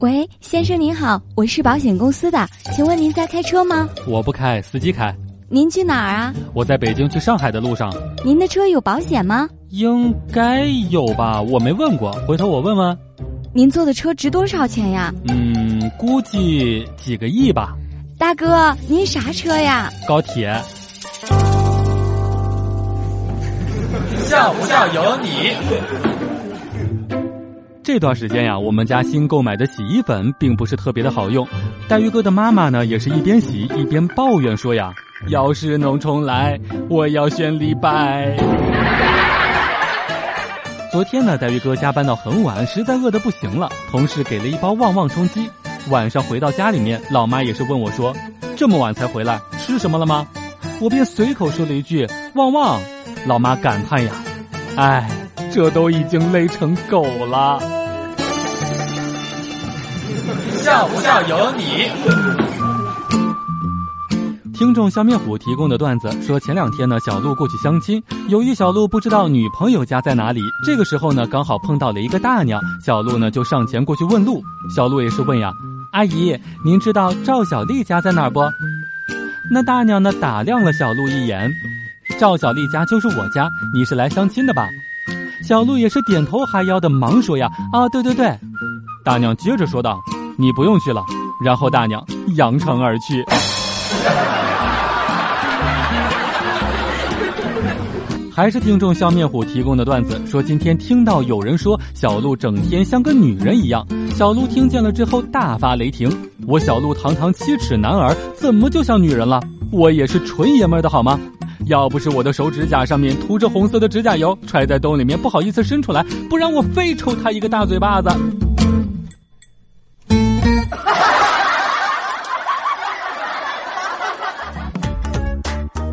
喂，先生您好，我是保险公司的，请问您在开车吗？我不开，司机开。您去哪儿啊？我在北京去上海的路上。您的车有保险吗？应该有吧，我没问过，回头我问问。您坐的车值多少钱呀？嗯，估计几个亿吧。大哥，您啥车呀？高铁。笑不笑由你。这段时间呀，我们家新购买的洗衣粉并不是特别的好用。黛玉哥的妈妈呢，也是一边洗一边抱怨说呀：“要是能重来，我要选李白。”昨天呢，黛玉哥加班到很晚，实在饿得不行了，同事给了一包旺旺充饥。晚上回到家里面，老妈也是问我说：“这么晚才回来，吃什么了吗？”我便随口说了一句：“旺旺。”老妈感叹呀：“哎，这都已经累成狗了。”笑不笑由你。听众笑面虎提供的段子说，前两天呢，小鹿过去相亲，由于小鹿不知道女朋友家在哪里，这个时候呢，刚好碰到了一个大娘，小鹿呢就上前过去问路。小鹿也是问呀：“阿姨，您知道赵小丽家在哪儿不？”那大娘呢打量了小鹿一眼：“赵小丽家就是我家，你是来相亲的吧？”小鹿也是点头哈腰的忙说呀：“啊，对对对。”大娘接着说道。你不用去了，然后大娘扬长而去。还是听众笑面虎提供的段子，说今天听到有人说小鹿整天像个女人一样，小鹿听见了之后大发雷霆。我小鹿堂堂七尺男儿，怎么就像女人了？我也是纯爷们儿的好吗？要不是我的手指甲上面涂着红色的指甲油，揣在兜里面不好意思伸出来，不然我非抽他一个大嘴巴子。